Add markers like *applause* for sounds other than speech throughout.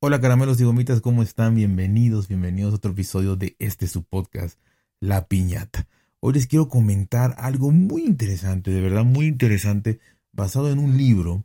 Hola caramelos y gomitas, ¿cómo están? Bienvenidos, bienvenidos a otro episodio de este su podcast, La Piñata. Hoy les quiero comentar algo muy interesante, de verdad muy interesante, basado en un libro,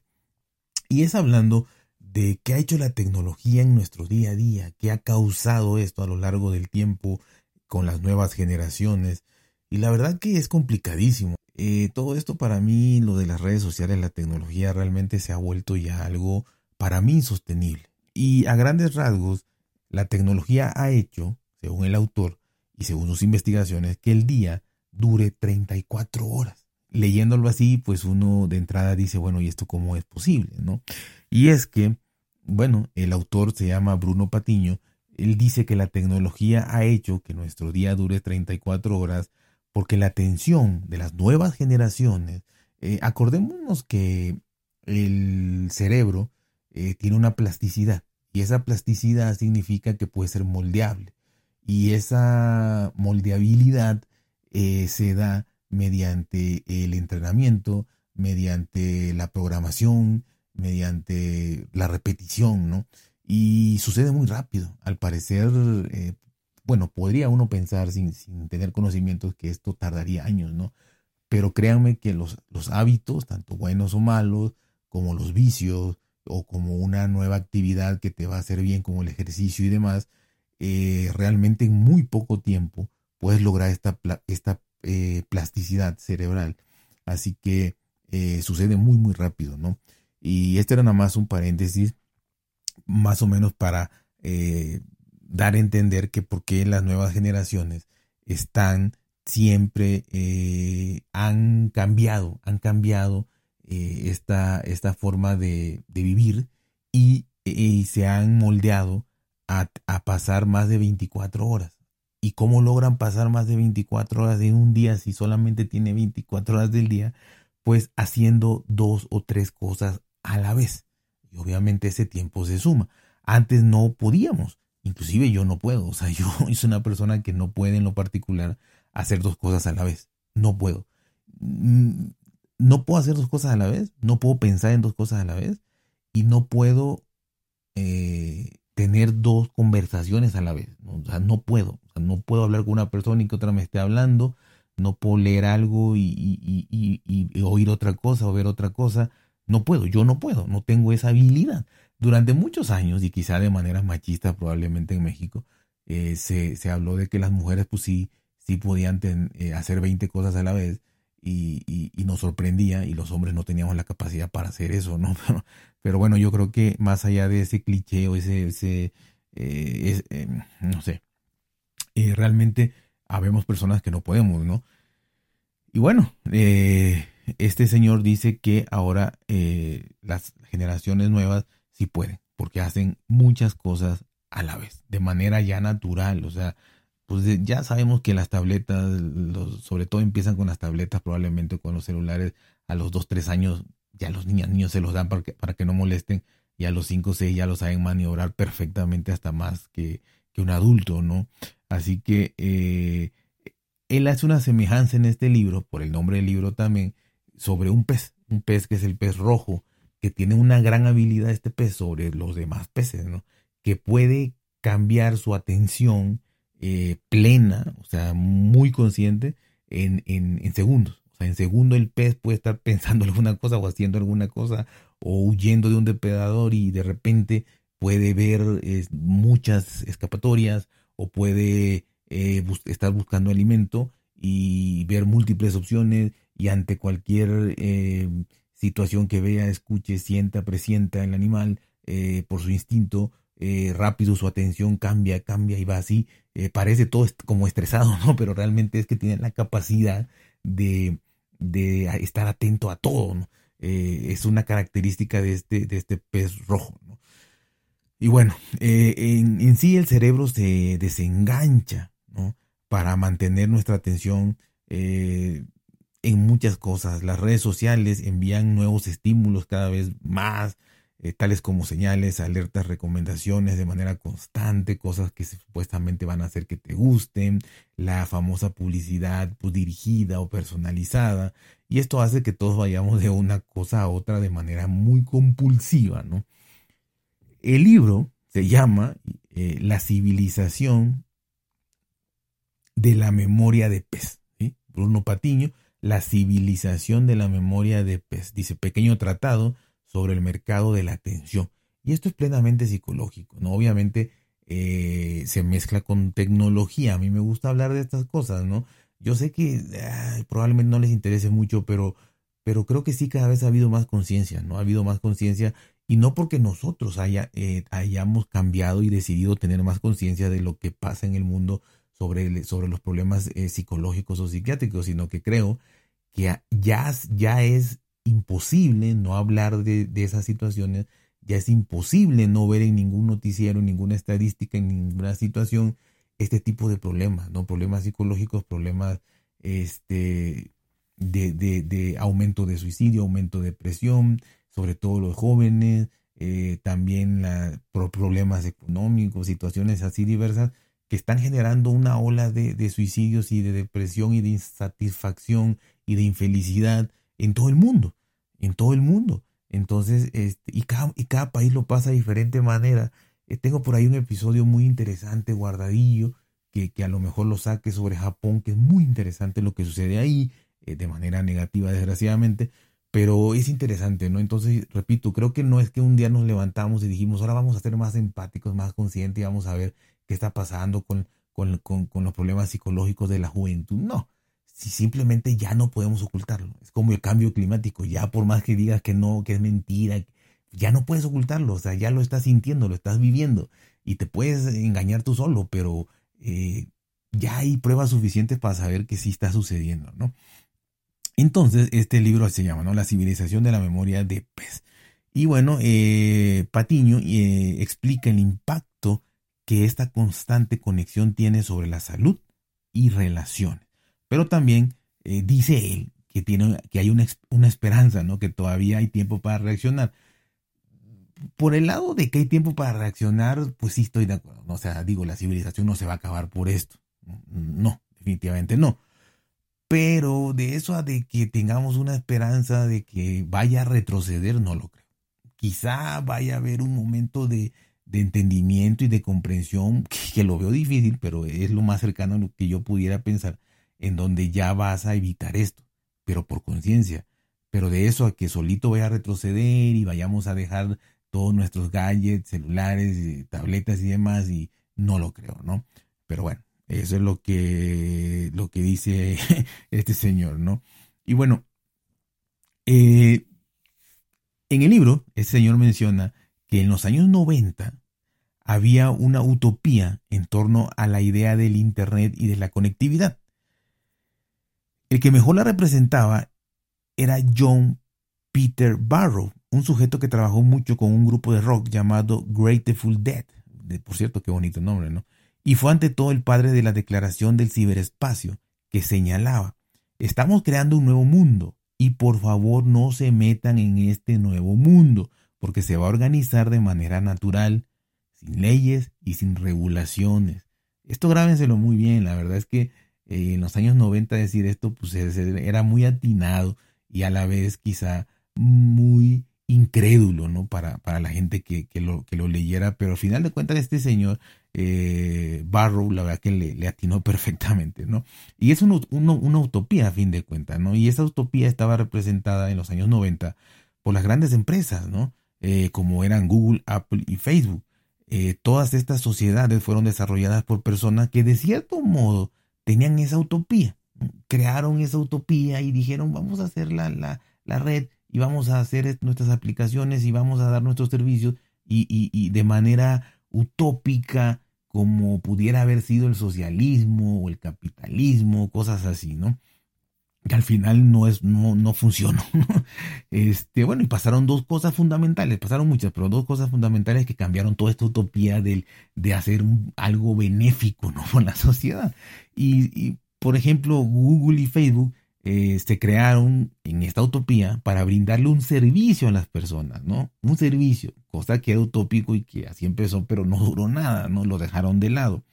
y es hablando de qué ha hecho la tecnología en nuestro día a día, qué ha causado esto a lo largo del tiempo con las nuevas generaciones. Y la verdad que es complicadísimo. Eh, todo esto para mí, lo de las redes sociales, la tecnología realmente se ha vuelto ya algo para mí insostenible. Y a grandes rasgos, la tecnología ha hecho, según el autor y según sus investigaciones, que el día dure 34 horas. Leyéndolo así, pues uno de entrada dice, bueno, ¿y esto cómo es posible? ¿no? Y es que, bueno, el autor se llama Bruno Patiño, él dice que la tecnología ha hecho que nuestro día dure 34 horas porque la atención de las nuevas generaciones, eh, acordémonos que el cerebro eh, tiene una plasticidad y esa plasticidad significa que puede ser moldeable y esa moldeabilidad eh, se da mediante el entrenamiento, mediante la programación, mediante la repetición, ¿no? Y sucede muy rápido. Al parecer, bueno, podría uno pensar sin, sin, tener conocimientos que esto tardaría años, ¿no? Pero créanme que los, los hábitos, tanto buenos o malos, como los vicios, o como una nueva actividad que te va a hacer bien, como el ejercicio y demás, eh, realmente en muy poco tiempo puedes lograr esta, esta eh, plasticidad cerebral. Así que sucede muy, muy rápido, ¿no? Y este era nada más un paréntesis, más o menos para eh, dar a entender que por qué las nuevas generaciones están siempre, eh, han cambiado, han cambiado eh, esta, esta, forma de, vivir y, se han moldeado a, pasar más de 24 horas. ¿Y cómo logran pasar más de 24 horas en un día si solamente tiene 24 horas del día? Pues haciendo dos o tres cosas a la vez. Y obviamente ese tiempo se suma. Antes no podíamos, inclusive yo no puedo. O sea, yo *laughs* soy una persona que no puede en lo particular hacer dos cosas a la vez. No puedo. Mm, no puedo hacer dos cosas a la vez, no puedo pensar en dos cosas a la vez y no puedo eh, tener dos conversaciones a la vez. O sea, no puedo. No puedo hablar con una persona y que otra me esté hablando. No puedo leer algo y oír otra cosa o ver otra cosa no puedo, yo no puedo, no tengo esa habilidad. Durante muchos años, y quizá de manera machista probablemente en México, eh, se, se, habló de que las mujeres pues sí, sí podían eh, hacer 20 cosas a la vez y, y, nos sorprendía y los hombres no teníamos la capacidad para hacer eso, ¿no? *laughs* Pero, bueno, yo creo que más allá de ese cliché o ese, ese eh, no sé, realmente habemos personas que no podemos, ¿no? Y bueno, este señor dice que ahora las generaciones nuevas sí pueden, porque hacen muchas cosas a la vez, de manera ya natural. O sea, pues ya sabemos que las tabletas, sobre todo empiezan con las tabletas, probablemente con los celulares, a los 2, 3 años ya los niños, niños se los dan para que, para que no molesten, y a los 5, 6 ya lo saben maniobrar perfectamente, hasta más que, que un adulto, ¿no? Así que eh, él hace una semejanza en este libro, por el nombre del libro también, sobre un pez, un pez que es el pez rojo, que tiene una gran habilidad este pez sobre los demás peces, ¿no? Que puede cambiar su atención eh, plena, o sea, muy consciente, en, en, en, segundos. O sea, en segundo el pez puede estar pensando *laughs* alguna cosa o haciendo alguna cosa o huyendo de un depredador y de repente puede ver muchas escapatorias o puede eh, estar buscando alimento y ver múltiples opciones y ante cualquier eh, situación que vea, escuche, sienta, presienta el animal eh, por su instinto, eh, rápido su atención cambia, cambia y va así. parece todo como estresado, *laughs* ¿no? Pero realmente es que tiene la capacidad de, estar atento a todo, ¿no? es una característica de este, de este pez rojo, ¿no? Y bueno, en, en, sí el cerebro se desengancha, ¿no? Para mantener nuestra atención eh, en muchas cosas. Las redes sociales envían nuevos estímulos cada vez más, eh, tales como señales, alertas, recomendaciones de manera constante, cosas que supuestamente van a hacer que te gusten, la famosa publicidad pues, dirigida o personalizada. Y esto hace que todos vayamos de una cosa a otra de manera muy compulsiva, ¿no? El libro se llama eh, La civilización de la memoria de pez. Bruno Patiño, La civilización de la memoria de pez. Dice, pequeño tratado sobre el mercado de la atención. Y esto es plenamente psicológico, ¿no? Obviamente eh, se mezcla con tecnología. A mí me gusta hablar de estas cosas, ¿no? Yo sé que probablemente no les interese mucho, pero, pero creo que sí cada vez ha habido más conciencia, ¿no? Ha habido más conciencia y no porque nosotros haya, eh, hayamos cambiado y decidido tener más conciencia de lo que pasa en el mundo sobre, sobre los problemas eh, psicológicos o psiquiátricos, sino que creo que ya, ya es imposible no hablar de, de esas situaciones, ya es imposible no ver en ningún noticiero, en ninguna estadística, en ninguna situación este tipo de problemas, ¿no? Problemas psicológicos, problemas este, de, de, aumento de suicidio, aumento de depresión, sobre todo los jóvenes, eh, también la, problemas económicos, situaciones así diversas que están generando una ola de, de, suicidios y de depresión y de insatisfacción y de infelicidad en todo el mundo, en todo el mundo. Entonces, este, y, cada, y cada país lo pasa de diferente manera. Eh, tengo por ahí un episodio muy interesante, guardadillo, que, que, a lo mejor lo saque sobre Japón, que es muy interesante lo que sucede ahí, eh, de manera negativa, desgraciadamente, pero es interesante, ¿no? Entonces, repito, creo que no es que un día nos levantamos y dijimos, ahora vamos a ser más empáticos, más conscientes y vamos a ver qué está pasando con, con, con, los problemas psicológicos de la juventud. No, si simplemente ya no podemos ocultarlo. Es como el cambio climático, ya por más que digas que no, que es mentira, ya no puedes ocultarlo, o sea, ya lo estás sintiendo, lo estás viviendo y te puedes engañar tú solo, pero eh, ya hay pruebas suficientes para saber que sí está sucediendo, ¿no? Entonces, este libro se llama, ¿no? La civilización de la memoria de pez. Y bueno, eh, Patiño eh, explica el impacto que esta constante conexión tiene sobre la salud y relaciones. Pero también dice él que, tiene, que hay una, una esperanza, ¿no? Que todavía hay tiempo para reaccionar por el lado de que hay tiempo para reaccionar, pues sí estoy de acuerdo. O sea, digo, la civilización no se va a acabar por esto. No, definitivamente no. Pero de eso a de que tengamos una esperanza de que vaya a retroceder, no lo creo. Quizá vaya a haber un momento de, entendimiento y de comprensión, que, lo veo difícil, pero es lo más cercano a lo que yo pudiera pensar, en donde ya vas a evitar esto, pero por conciencia. Pero de eso a que solito vaya a retroceder y vayamos a dejar todos nuestros gadgets, celulares, tabletas y demás, y no lo creo, ¿no? Pero bueno, eso es lo que, lo que dice *laughs* este señor, ¿no? Y bueno, eh, en el libro, este señor menciona que en los años 90 había una utopía en torno a la idea del Internet y de la conectividad. El que mejor la representaba era John Peter Barrow, un sujeto que trabajó mucho con un grupo de rock llamado Grateful Dead. Por cierto, qué bonito nombre, ¿no? Y fue ante todo el padre de la declaración del ciberespacio, que señalaba, estamos creando un nuevo mundo y por favor no se metan en este nuevo mundo, porque se va a organizar de manera natural, sin leyes y sin regulaciones. Esto grábenselo muy bien, la verdad es que eh, en los años 90 decir esto pues era muy atinado y a la vez quizá muy incrédulo, ¿no? Para, para la gente que, lo, que lo leyera, pero al final de cuentas este señor eh, Barrow, la verdad que le, atinó *laughs* perfectamente, ¿no? Y es una utopía a fin de cuentas, ¿no? Y esa utopía estaba representada en los años 90 por las grandes empresas, ¿no? Eh, como eran Google, Apple y Facebook. Eh, todas estas sociedades fueron desarrolladas por personas que de cierto modo tenían esa utopía, crearon esa utopía y dijeron vamos a hacer la, la, la red y vamos a hacer nuestras aplicaciones y vamos a dar nuestros servicios y, y, de manera utópica como pudiera haber sido el socialismo o el capitalismo, cosas así, ¿no? Que al final no es, no, no funcionó. *laughs* Este, bueno, y pasaron dos cosas fundamentales, pasaron muchas, pero dos cosas fundamentales que cambiaron toda esta utopía de, de hacer algo benéfico, ¿no? *laughs* Con la sociedad. Y, y, por ejemplo, Google y Facebook eh, se crearon en esta utopía para brindarle un servicio a las personas, ¿no? Un servicio, cosa que era utópico y que así empezó, pero no duró nada, ¿no? Lo dejaron de lado.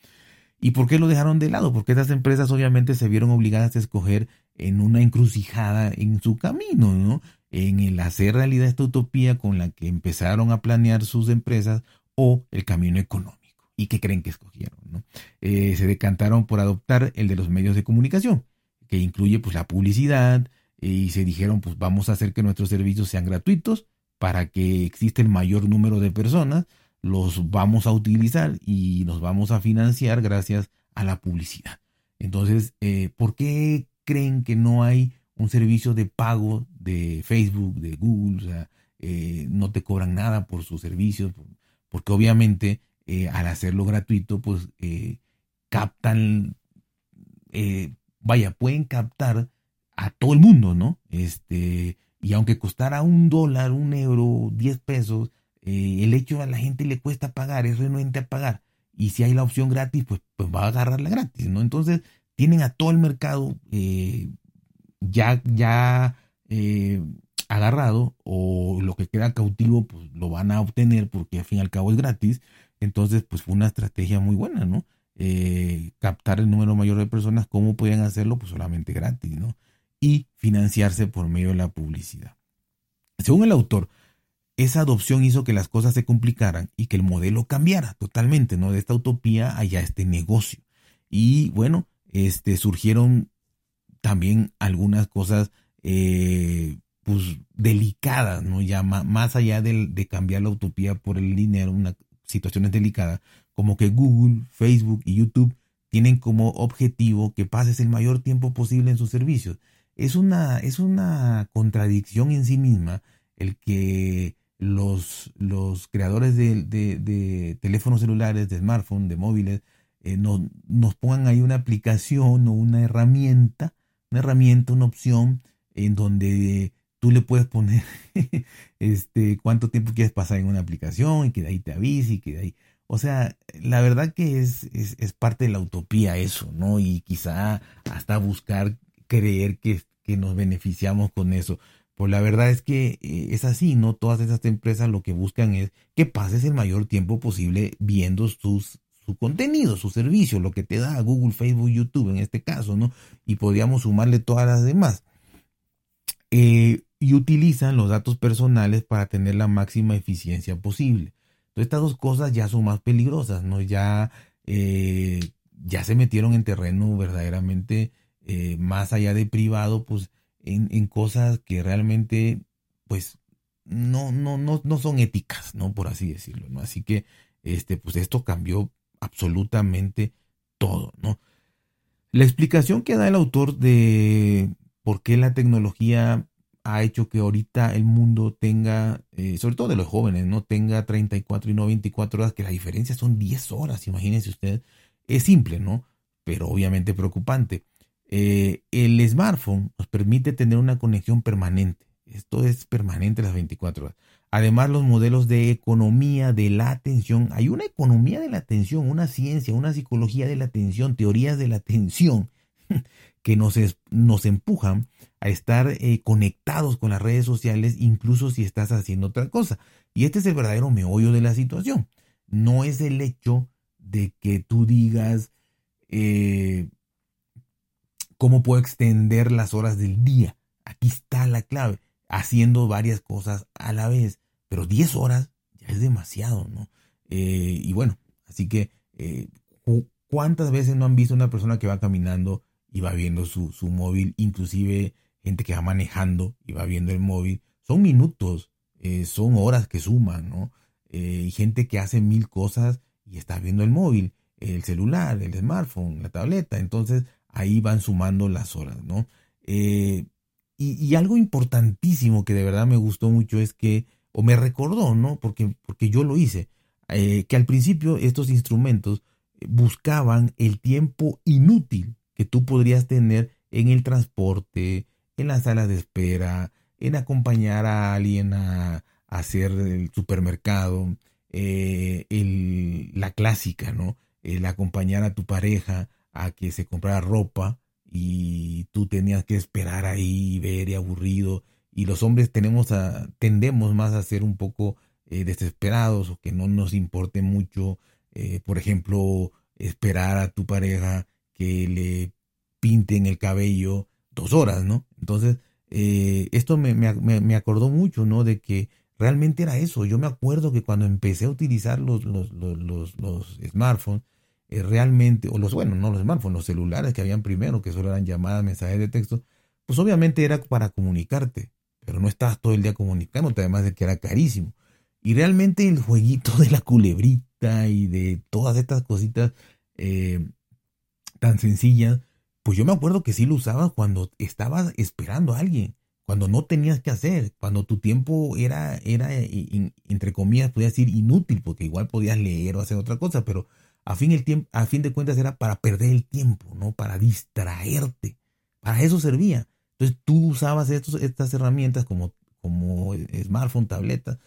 ¿Y por qué lo dejaron de lado? Porque estas empresas obviamente se vieron obligadas a escoger en una encrucijada en su camino, ¿no? En el hacer realidad esta utopía con la que empezaron a planear sus empresas o el camino económico. ¿Y qué creen que escogieron? ¿no? Eh, se decantaron por adoptar el de los medios de comunicación, que incluye pues la publicidad, y se dijeron pues vamos a hacer que nuestros servicios sean gratuitos para que exista el mayor número de personas, los vamos a utilizar y nos vamos a financiar gracias a la publicidad. Entonces, eh, ¿por qué creen que no hay un servicio de pago de Facebook, de Google? O sea, eh, no te cobran nada por sus servicios, porque obviamente eh, al hacerlo gratuito, pues captan, vaya, pueden captar a todo el mundo, ¿no? Este, y aunque costara un dólar, un euro, diez pesos, eh, el hecho a la gente le cuesta pagar, es renuente a pagar. Y si hay la opción gratis, pues, pues va a agarrarla gratis, ¿no? Entonces, tienen a todo el mercado eh, ya, ya eh, agarrado, o lo que queda cautivo, pues lo van a obtener porque al fin y al cabo es gratis. Entonces, pues fue una estrategia muy buena, ¿no? captar el número mayor de personas, ¿cómo podían hacerlo? Pues solamente gratis, ¿no? Y financiarse por medio de la publicidad. Según el autor, esa adopción hizo que las cosas se complicaran y que el modelo cambiara totalmente, ¿no? De esta utopía allá este negocio. Y bueno, este, surgieron también algunas cosas eh, pues delicadas, ¿no? Ya más allá de, de, cambiar la utopía por el dinero, una situación delicada, como que Google, Facebook y YouTube tienen como objetivo que pases el mayor tiempo posible en sus servicios. Es una, es una contradicción en sí misma el que los, los creadores de, teléfonos celulares, de smartphones, de móviles, eh, nos pongan ahí una aplicación o una herramienta, una herramienta, una opción en donde tú le puedes poner *laughs* este cuánto tiempo quieres pasar en una aplicación y que de ahí te avise y que de ahí. O sea, la verdad que es, es, es parte de la utopía eso, ¿no? Y quizá hasta buscar creer que, que nos beneficiamos con eso. Pues la verdad es que eh, es así, ¿no? Todas esas empresas lo que buscan es que pases el mayor tiempo posible viendo sus, su contenido, su servicio, lo que te da Google, Facebook, YouTube en este caso, ¿no? Y podríamos sumarle todas las demás. Eh, y utilizan los datos personales para tener la máxima eficiencia posible. Entonces estas dos cosas ya son más peligrosas, ¿no? Ya, eh, ya se metieron en terreno verdaderamente más allá de privado, pues en, cosas que realmente, pues, no, no, no, no son éticas, ¿no? Por así decirlo, ¿no? Así que, este, pues esto cambió absolutamente todo, ¿no? La explicación que da el autor de por qué la tecnología ha hecho que ahorita el mundo tenga, eh, sobre todo de los jóvenes, no tenga 34 y no 24 horas, que la diferencia son 10 horas, imagínense usted, es simple, ¿no? Pero obviamente preocupante. Eh, el smartphone nos permite tener una conexión permanente. Esto es permanente las 24 horas. Además, los modelos de economía de la atención. Hay una economía de la atención, una ciencia, una psicología de la atención, teorías de la atención *laughs* que nos, nos empujan a estar eh, conectados con las redes sociales, incluso si estás haciendo otra cosa. Y este es el verdadero meollo de la situación. No es el hecho de que tú digas, eh, ¿Cómo puedo extender las horas del día? Aquí está la clave, haciendo varias cosas a la vez. Pero 10 horas ya es demasiado, ¿no? Eh, y bueno, así que, eh, ¿cuántas veces no han visto una persona que va caminando y va viendo su, móvil? Inclusive gente que va manejando y va viendo el móvil. Son minutos, eh, son horas que suman, ¿no? y gente que hace mil cosas y está viendo el móvil, el celular, el smartphone, la tableta. Entonces, ahí van sumando las horas, ¿no? Eh, y, algo importantísimo que de verdad me gustó mucho es que, o me recordó, ¿no? Porque, porque yo lo hice, eh, que al principio estos instrumentos buscaban el tiempo inútil que tú podrías tener en el transporte, en las salas de espera, en acompañar a alguien a, hacer el supermercado, eh, la clásica, ¿no? El acompañar a tu pareja a que se comprara ropa y tú tenías que esperar ahí y ver y aburrido. Y los hombres tenemos a, tendemos más a ser un poco eh, desesperados o que no nos importe mucho, eh, por ejemplo, esperar a tu pareja que le pinten el cabello dos horas, ¿no? Entonces, eh, esto me, me, acordó mucho, ¿no? De que realmente era eso. Yo me acuerdo que cuando empecé a utilizar los, los, los, los smartphones, eh, realmente, o los, bueno, no los smartphones, los celulares que habían primero, que solo eran llamadas, mensajes de texto, pues obviamente era para comunicarte, pero no estabas todo el día comunicándote, además de que era carísimo. Y realmente el jueguito de la culebrita y de todas estas cositas eh, tan sencillas, pues yo me acuerdo que sí lo usabas cuando estabas esperando a alguien, cuando no tenías que hacer, cuando tu tiempo era, era entre comillas, podías decir inútil, porque igual podías leer o hacer otra cosa, pero a fin, el a fin de cuentas era para perder el tiempo, ¿no? Para distraerte. Para eso servía. Entonces tú usabas estos, estas herramientas como, como smartphone, tableta,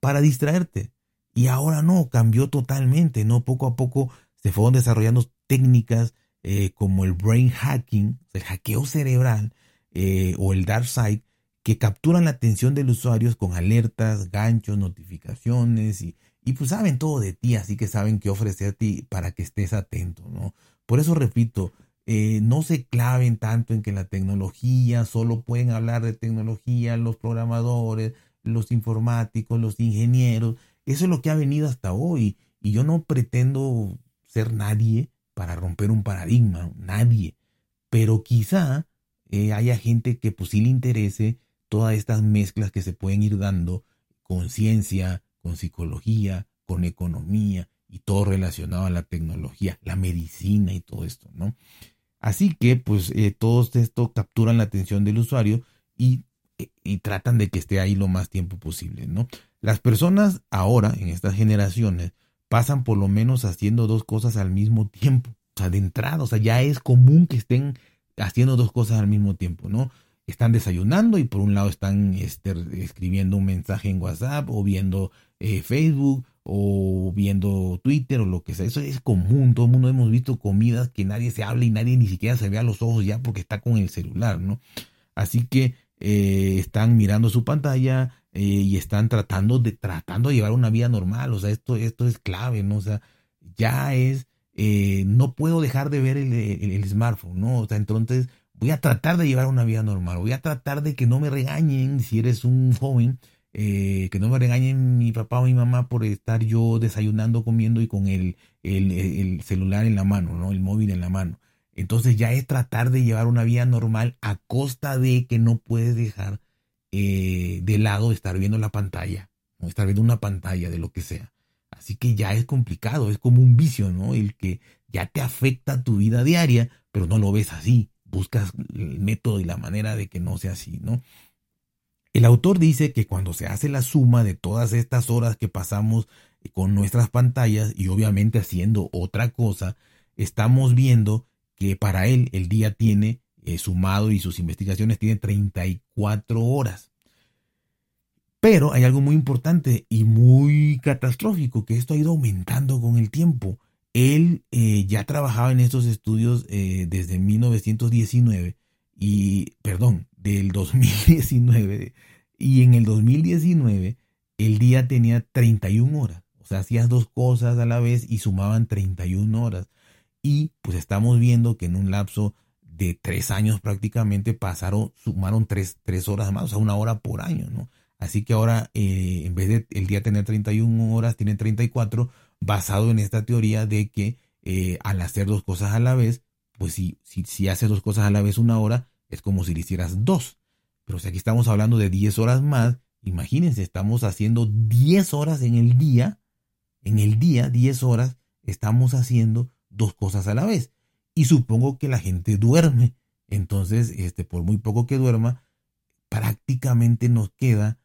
para distraerte. Y ahora no, cambió totalmente, ¿no? Poco a poco se fueron desarrollando técnicas eh, como el brain hacking, el hackeo cerebral eh, o el dark side, que capturan la atención del usuario con alertas, ganchos, notificaciones y, y pues saben todo de ti, así que saben qué ofrecerte para que estés atento, ¿no? Por eso repito, eh, no se claven tanto en que la tecnología, solo pueden hablar de tecnología los programadores, los informáticos, los ingenieros. Eso es lo que ha venido hasta hoy. Y yo no pretendo ser nadie para romper un paradigma, nadie. Pero quizá eh, haya gente que pues sí le interese todas estas mezclas que se pueden ir dando con ciencia, con psicología, con economía y todo relacionado a la tecnología, la medicina y todo esto, ¿no? Así que pues eh, todo esto capturan la atención del usuario y, eh, y, tratan de que esté ahí lo más tiempo posible, ¿no? Las personas ahora, en estas generaciones, pasan por lo menos haciendo dos cosas al mismo tiempo. O sea, de entrada, o sea, ya es común que estén haciendo dos cosas al mismo tiempo, ¿no? Están desayunando y por un lado están este, escribiendo un mensaje en WhatsApp o viendo eh, Facebook o viendo Twitter o lo que sea. Eso es común. Todo el mundo hemos visto comidas que nadie se habla y nadie ni siquiera se ve a los ojos ya porque está con el celular, ¿no? Así que eh, están mirando su pantalla, eh, y están tratando de, tratando de llevar una vida normal. O sea, esto, esto es clave, ¿no? O sea, ya es, no puedo dejar de ver el, smartphone, ¿no? O sea, entonces voy a tratar de llevar una vida normal. Voy a tratar de que no me regañen si eres un joven. Eh, que no me regañen mi papá o mi mamá por estar yo desayunando, comiendo y con el, el, el, celular en la mano, ¿no? El móvil en la mano. Entonces ya es tratar de llevar una vida normal a costa de que no puedes dejar eh, de lado estar viendo la pantalla, o estar viendo una pantalla de lo que sea. Así que ya es complicado, es como un vicio, ¿no? El que ya te afecta tu vida diaria, pero no lo ves así. Buscas el método y la manera de que no sea así, ¿no? El autor dice que cuando se hace la suma de todas estas horas que pasamos con nuestras pantallas y obviamente haciendo otra cosa, estamos viendo que para él el día tiene eh, sumado y sus investigaciones tienen 34 horas. Pero hay algo muy importante y muy catastrófico, que esto ha ido aumentando con el tiempo. Él eh, ya trabajaba en estos estudios eh, desde 1919 y, perdón, del 2019. Y en el 2019 el día tenía 31 horas. O sea, hacías dos cosas a la vez y sumaban 31 horas. Y pues estamos viendo que en un lapso de tres años prácticamente pasaron, sumaron tres, tres, horas más, o sea, una hora por año, ¿no? Así que ahora, eh, en vez de el día tener 31 horas, tiene 34, basado en esta teoría de que eh, al hacer dos cosas a la vez, pues si, si, si haces dos cosas a la vez una hora, es como si le hicieras dos. Pero si aquí estamos hablando de 10 horas más, imagínense, estamos haciendo 10 horas en el día, en el día, 10 horas, estamos haciendo dos cosas a la vez y supongo que la gente duerme. Entonces, este, por muy poco que duerma, prácticamente nos queda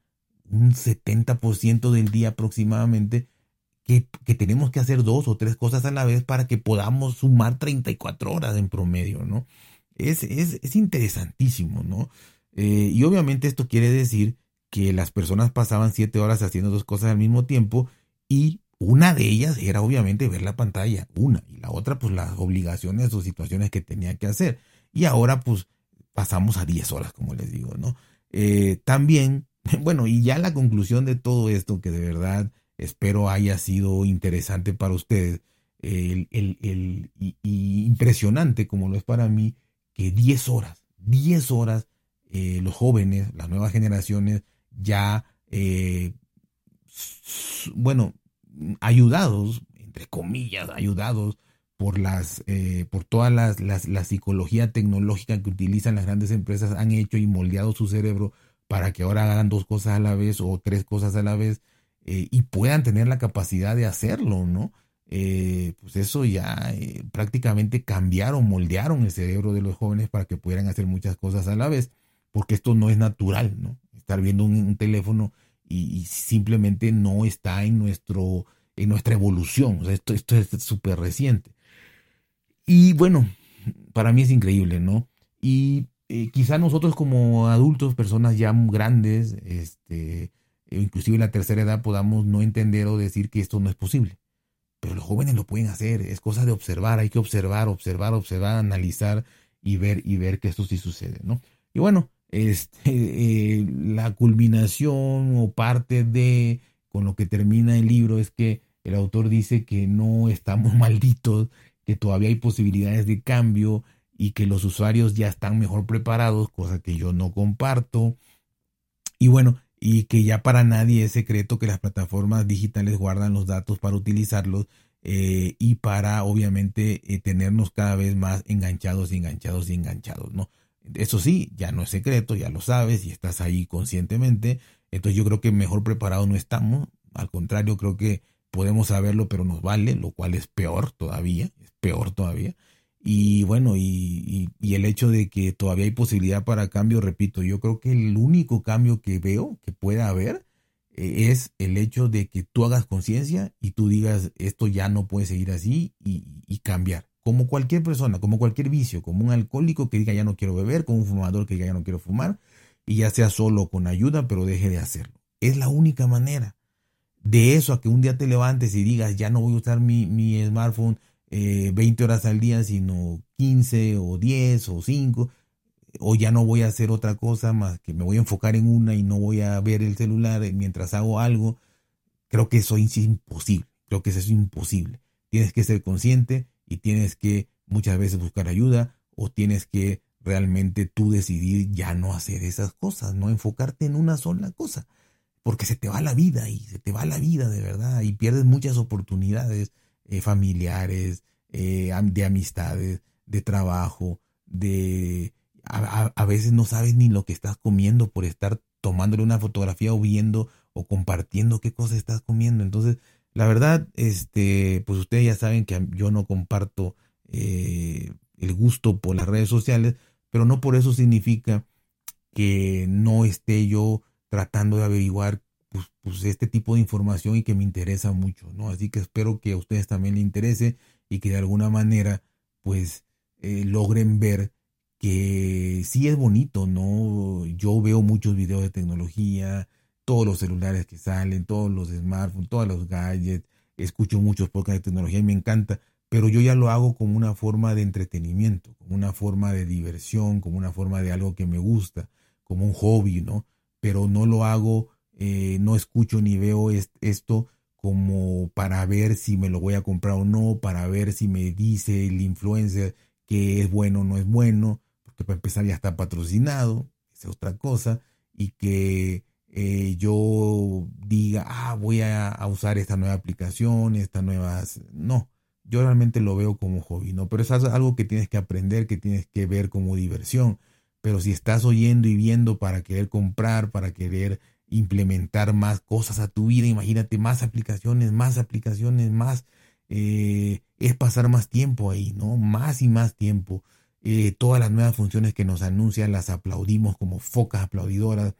un 70% del día aproximadamente que, tenemos que hacer dos o tres cosas a la vez para que podamos sumar 34 horas en promedio, ¿no? Es, es, es interesantísimo, ¿no? Eh, y obviamente esto quiere decir que las personas pasaban siete horas haciendo dos cosas al mismo tiempo y una de ellas era obviamente ver la pantalla, una, y la otra pues las obligaciones o situaciones que tenía que hacer. Y ahora pues pasamos a 10 horas, como les digo, ¿no? Eh, también, *laughs* bueno, y ya la conclusión de todo esto, que de verdad espero haya sido interesante para ustedes, el, el, y, impresionante como lo es para mí, que 10 horas, 10 horas, eh, los jóvenes, las nuevas generaciones, ya, eh, bueno, ayudados, entre comillas, ayudados por las eh, por todas las, las, la psicología tecnológica que utilizan las grandes empresas han hecho y moldeado su cerebro para que ahora hagan dos cosas a la vez o tres cosas a la vez y puedan tener la capacidad de hacerlo, ¿no? Eh, pues eso ya eh, prácticamente cambiaron, moldearon el cerebro de los jóvenes para que pudieran hacer muchas cosas a la vez, porque esto no es natural, ¿no? Estar viendo un, teléfono y, simplemente no está en, nuestro, en nuestra evolución, o sea, esto, esto es súper reciente. Y bueno, para mí es increíble, ¿no? Y eh, quizá nosotros como adultos, personas ya grandes, este, inclusive en la tercera edad, podamos no entender o decir que esto no es posible pero los jóvenes lo pueden hacer, es cosa de observar, hay que observar, observar, observar, analizar y ver y ver que esto sí sucede, ¿no? Y bueno, *laughs* este, eh, la culminación o parte de con lo que termina el libro es que el autor dice que no estamos *laughs* malditos, que todavía hay posibilidades de cambio y que los usuarios ya están mejor preparados, cosa que yo no comparto. Y bueno, y que ya para nadie es secreto que las plataformas digitales guardan los datos para utilizarlos eh, y para obviamente eh, tenernos cada vez más enganchados y enganchados y enganchados, ¿no? Eso sí, ya no es secreto, ya lo sabes y estás ahí conscientemente. Entonces yo creo que mejor preparados no estamos. Al contrario, creo que podemos saberlo, pero nos vale, lo cual es peor todavía, es peor todavía. Y bueno, y, el hecho de que todavía hay posibilidad para cambio, repito, yo creo que el único cambio que veo que pueda haber eh, es el hecho de que tú hagas conciencia y tú digas, esto ya no puede seguir así y, cambiar. Como cualquier persona, como cualquier vicio, como un alcohólico que diga ya no quiero beber, como un fumador que diga ya no quiero fumar, y ya sea solo con ayuda, pero deje de hacerlo. Es la única manera. De eso a que un día te levantes y digas, ya no voy a usar mi, mi smartphone eh, 20 horas al día, sino 15 o 10 o 5, o ya no voy a hacer otra cosa más que me voy a enfocar en una y no voy a ver el celular mientras hago algo, creo que eso es imposible, creo que eso es imposible. Tienes que ser consciente y tienes que muchas veces buscar ayuda o tienes que realmente tú decidir ya no hacer esas cosas, no enfocarte en una sola cosa, porque se te va la vida y se te va la vida de verdad y pierdes muchas oportunidades eh, familiares, eh, de amistades, de trabajo, de... A, veces no sabes ni lo que estás comiendo por estar tomándole una fotografía o viendo o compartiendo qué cosa estás comiendo. Entonces, la verdad, este, pues ustedes ya saben que yo no comparto eh, el gusto por las redes sociales, pero no por eso significa que no esté yo tratando de averiguar pues, pues, este tipo de información y que me interesa mucho, ¿no? Así que espero que a ustedes también les interese y que de alguna manera pues eh, logren ver que sí es bonito, ¿no? Yo veo muchos videos de tecnología, todos los celulares que salen, todos los smartphones, todos los gadgets, escucho muchos podcasts de tecnología y me encanta, pero yo ya lo hago como una forma de entretenimiento, como una forma de diversión, como una forma de algo que me gusta, como un hobby, ¿no? Pero no lo hago eh, no escucho ni veo esto como para ver si me lo voy a comprar o no, para ver si me dice el influencer que es bueno o no es bueno, porque para empezar ya está patrocinado, es otra cosa, y que eh, yo diga, ah, voy a, usar esta nueva aplicación, esta nueva... No, yo realmente lo veo como hobby, ¿no? Pero es algo que tienes que aprender, que tienes que ver como diversión. Pero si estás oyendo y viendo para querer comprar, para querer implementar más cosas a tu vida, imagínate más aplicaciones, más aplicaciones, más, eh, es pasar más tiempo ahí, ¿no? Más y más tiempo. Eh, todas las nuevas funciones que nos anuncian las aplaudimos como focas aplaudidoras,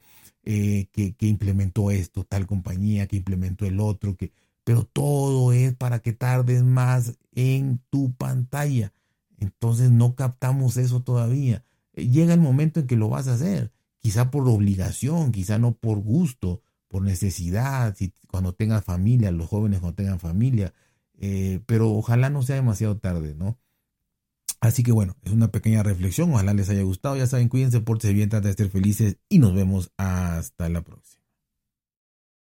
eh, que, que, implementó esto, tal compañía, que implementó el otro, que, pero todo es para que tardes más en tu pantalla. Entonces no captamos eso todavía. Llega el momento en que lo vas a hacer quizá por obligación, quizá no por gusto, por necesidad, si, cuando tengas familia, los jóvenes cuando tengan familia, eh, pero ojalá no sea demasiado tarde, ¿no? Así que bueno, es una pequeña reflexión, ojalá les haya gustado, ya saben, cuídense, por bien, traten de ser felices y nos vemos hasta la próxima.